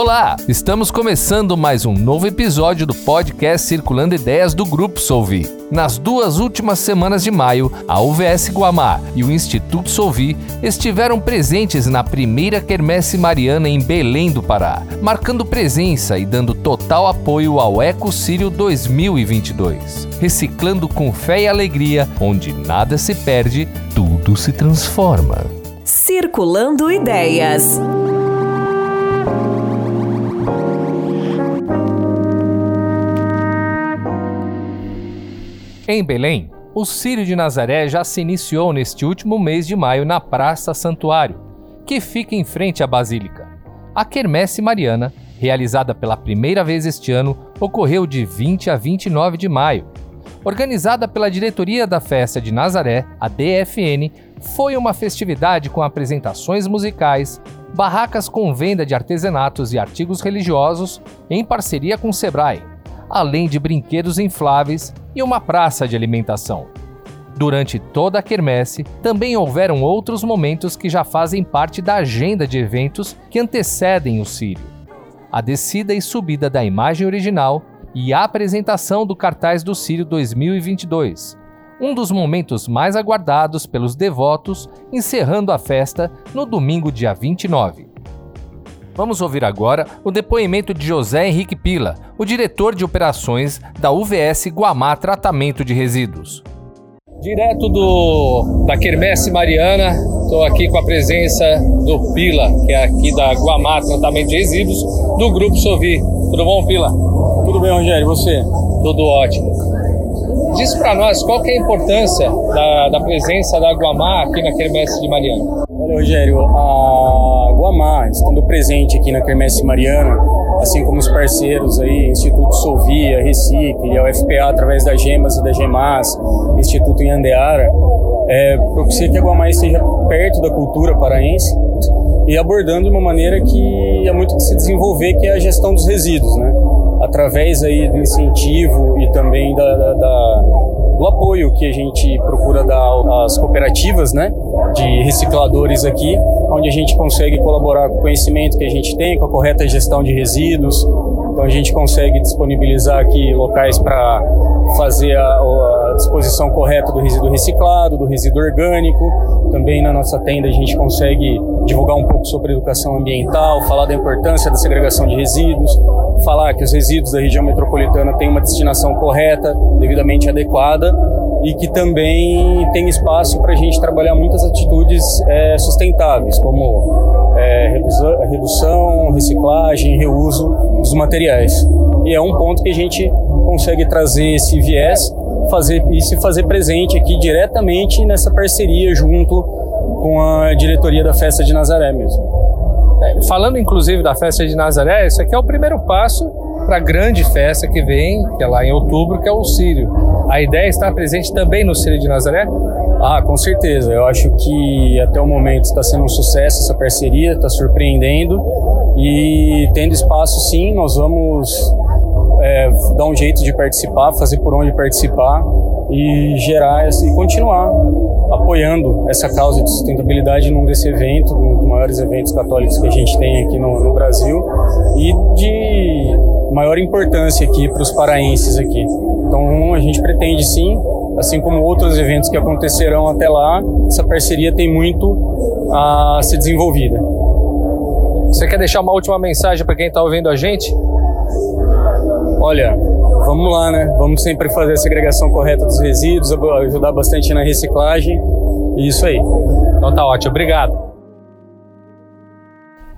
Olá, estamos começando mais um novo episódio do podcast Circulando Ideias do Grupo Solvi. Nas duas últimas semanas de maio, a UVS Guamá e o Instituto Solvi estiveram presentes na primeira Quermesse Mariana em Belém do Pará, marcando presença e dando total apoio ao Eco Sírio 2022. Reciclando com fé e alegria, onde nada se perde, tudo se transforma. Circulando Ideias. Em Belém, o Círio de Nazaré já se iniciou neste último mês de maio na Praça Santuário, que fica em frente à Basílica. A Quermesse Mariana, realizada pela primeira vez este ano, ocorreu de 20 a 29 de maio. Organizada pela diretoria da Festa de Nazaré, a DFN, foi uma festividade com apresentações musicais, barracas com venda de artesanatos e artigos religiosos, em parceria com o Sebrae, além de brinquedos infláveis e uma praça de alimentação. Durante toda a quermesse, também houveram outros momentos que já fazem parte da agenda de eventos que antecedem o Círio. A descida e subida da imagem original e a apresentação do cartaz do Círio 2022, um dos momentos mais aguardados pelos devotos, encerrando a festa no domingo, dia 29. Vamos ouvir agora o depoimento de José Henrique Pila, o diretor de operações da UVS Guamá Tratamento de Resíduos. Direto do, da Quermesse Mariana, estou aqui com a presença do Pila, que é aqui da Guamá Tratamento de Resíduos, do Grupo Sovi. Tudo bom, Pila? Tudo bem, Rogério, e você? Tudo ótimo. Diz para nós qual que é a importância da, da presença da Guamá aqui na Quermesse de Mariana. Olha, Rogério, a Guamá, estando presente aqui na Quermesse Mariana, assim como os parceiros aí, Instituto Solvia, Recicle, a UFPA através da GEMAS e da GEMAS, Instituto Inhandeara, é, propicia que a Guamá esteja perto da cultura paraense e abordando de uma maneira que é muito de se desenvolver, que é a gestão dos resíduos, né? Através aí do incentivo e também da, da, da do apoio que a gente procura dar às cooperativas, né, de recicladores aqui, onde a gente consegue colaborar com o conhecimento que a gente tem, com a correta gestão de resíduos. Então a gente consegue disponibilizar aqui locais para fazer a, a, disposição correta do resíduo reciclado, do resíduo orgânico. Também na nossa tenda a gente consegue divulgar um pouco sobre educação ambiental, falar da importância da segregação de resíduos, falar que os resíduos da região metropolitana têm uma destinação correta, devidamente adequada e que também tem espaço para a gente trabalhar muitas atitudes é, sustentáveis, como é, redução, reciclagem, reuso dos materiais. E é um ponto que a gente consegue trazer esse viés fazer, e se fazer presente aqui diretamente nessa parceria junto com a diretoria da Festa de Nazaré mesmo. Falando inclusive da Festa de Nazaré, isso aqui é o primeiro passo para a grande festa que vem, que é lá em outubro, que é o Sírio. A ideia é estar presente também no Sírio de Nazaré? Ah, com certeza. Eu acho que até o momento está sendo um sucesso essa parceria, está surpreendendo e tendo espaço sim, nós vamos é, dar um jeito de participar, fazer por onde participar e gerar e continuar apoiando essa causa de sustentabilidade num desse evento, um dos maiores eventos católicos que a gente tem aqui no, no Brasil e de maior importância aqui para os paraenses aqui. Então a gente pretende sim, assim como outros eventos que acontecerão até lá, essa parceria tem muito a ser desenvolvida. Você quer deixar uma última mensagem para quem está ouvindo a gente? Olha, vamos lá, né? Vamos sempre fazer a segregação correta dos resíduos, ajudar bastante na reciclagem. E isso aí. Então tá ótimo, obrigado.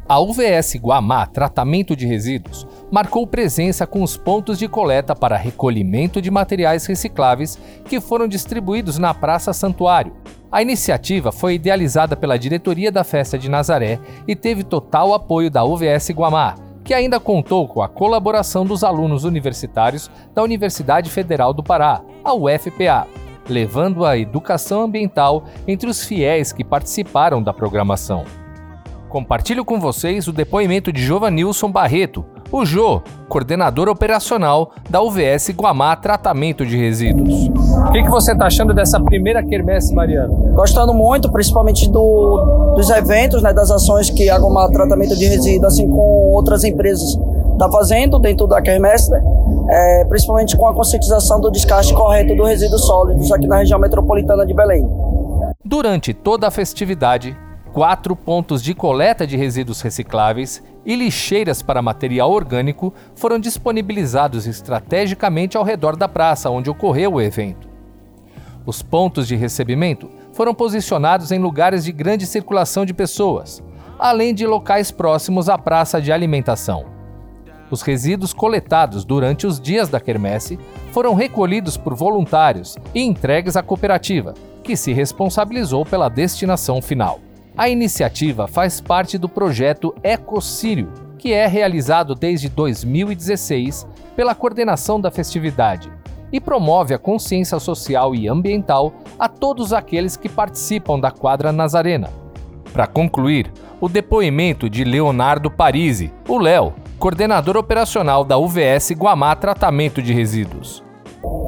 A UVS Guamá Tratamento de Resíduos marcou presença com os pontos de coleta para recolhimento de materiais recicláveis que foram distribuídos na Praça Santuário. A iniciativa foi idealizada pela diretoria da Festa de Nazaré e teve total apoio da UVS Guamá, que ainda contou com a colaboração dos alunos universitários da Universidade Federal do Pará, a UFPA, levando a educação ambiental entre os fiéis que participaram da programação. Compartilho com vocês o depoimento de Jovanilson Barreto, o Jô, coordenador operacional da UVS Guamá Tratamento de Resíduos. O que, que você está achando dessa primeira quermesse mariana? Gostando muito, principalmente do, dos eventos, né, das ações que a Goma Tratamento de Resíduos, assim como outras empresas, está fazendo dentro da quermesse, né? é, principalmente com a conscientização do descarte correto dos resíduos sólidos aqui na região metropolitana de Belém. Durante toda a festividade, quatro pontos de coleta de resíduos recicláveis e lixeiras para material orgânico foram disponibilizados estrategicamente ao redor da praça onde ocorreu o evento. Os pontos de recebimento foram posicionados em lugares de grande circulação de pessoas, além de locais próximos à praça de alimentação. Os resíduos coletados durante os dias da quermesse foram recolhidos por voluntários e entregues à cooperativa, que se responsabilizou pela destinação final. A iniciativa faz parte do projeto Ecocírio, que é realizado desde 2016 pela coordenação da festividade e promove a consciência social e ambiental a todos aqueles que participam da quadra Nazarena. Para concluir, o depoimento de Leonardo Parisi, o Léo, coordenador operacional da UVS Guamá Tratamento de Resíduos.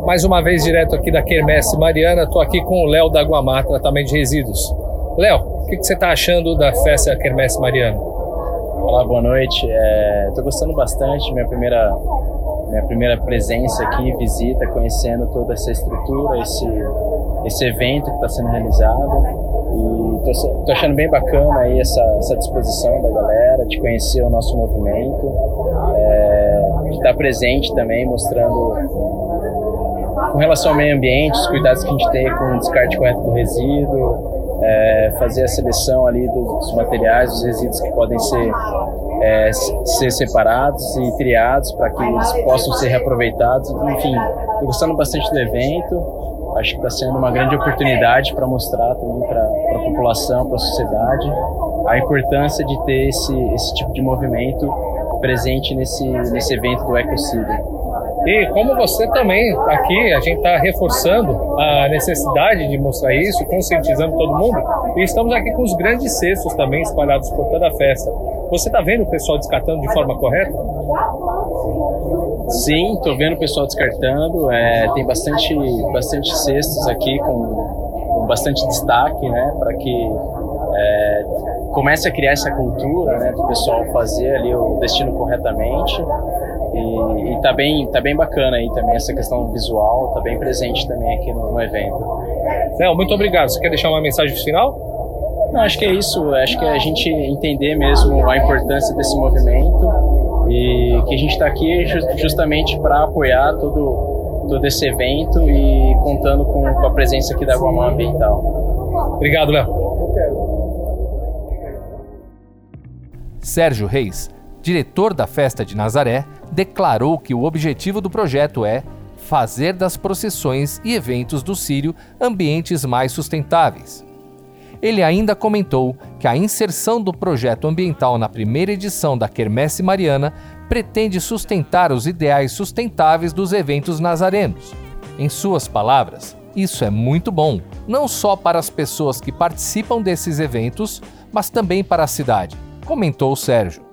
Mais uma vez, direto aqui da Quermesse Mariana, estou aqui com o Léo da Guamá Tratamento de Resíduos. Léo, o que, que, você está achando da festa Quermesse Mariana? Olá, boa noite. Estou é, gostando bastante, minha primeira, minha primeira presença aqui, visita, conhecendo toda essa estrutura, esse, esse evento que está sendo realizado. E achando bem bacana aí essa, essa disposição da galera de conhecer o nosso movimento, é, de estar presente também, mostrando com relação ao meio ambiente, os cuidados que a gente tem com o descarte correto do resíduo, é, fazer a seleção ali dos materiais, dos resíduos que podem ser, é, ser separados e triados para que eles possam ser reaproveitados. Enfim, estou gostando bastante do evento acho que está sendo uma grande oportunidade para mostrar também para a população, para a sociedade, a importância de ter esse, esse tipo de movimento presente nesse, nesse evento do EcoCity. E como você também, aqui a gente está reforçando a necessidade de mostrar isso, conscientizando todo mundo, e estamos aqui com os grandes cestos também espalhados por toda a festa. Você está vendo o pessoal descartando de forma correta? Sim, estou vendo o pessoal descartando. É, tem bastante, bastante cestos aqui com, com bastante destaque, né, para que é, comece a criar essa cultura, né, do pessoal fazer ali o destino corretamente. E, e tá bem, tá bem bacana aí também essa questão visual, tá bem presente também aqui no, no evento. Léo, muito obrigado. Você quer deixar uma mensagem final? Não, acho que é isso. Acho que é a gente entender mesmo a importância desse movimento e que a gente está aqui justamente para apoiar todo, todo esse evento e contando com, com a presença aqui da Guamã Ambiental. Obrigado, Léo. Sérgio Reis, diretor da Festa de Nazaré, declarou que o objetivo do projeto é fazer das procissões e eventos do Sírio ambientes mais sustentáveis. Ele ainda comentou que a inserção do projeto ambiental na primeira edição da Quermesse Mariana pretende sustentar os ideais sustentáveis dos eventos nazarenos. Em suas palavras, isso é muito bom, não só para as pessoas que participam desses eventos, mas também para a cidade, comentou Sérgio.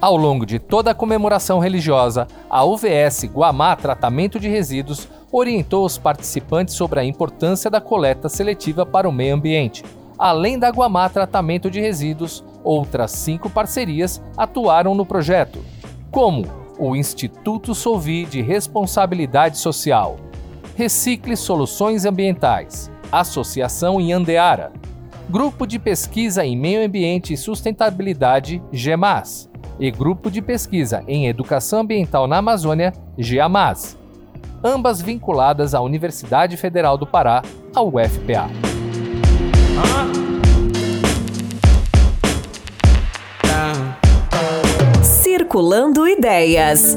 Ao longo de toda a comemoração religiosa, a UVS Guamá Tratamento de Resíduos orientou os participantes sobre a importância da coleta seletiva para o meio ambiente. Além da Guamá Tratamento de Resíduos, outras cinco parcerias atuaram no projeto, como o Instituto Solvi de Responsabilidade Social, Recicle Soluções Ambientais, Associação Inhandeara, Grupo de Pesquisa em Meio Ambiente e Sustentabilidade, GEMAS, e Grupo de Pesquisa em Educação Ambiental na Amazônia, GEAMAS ambas vinculadas à Universidade Federal do Pará, a UFPA. Circulando Ideias.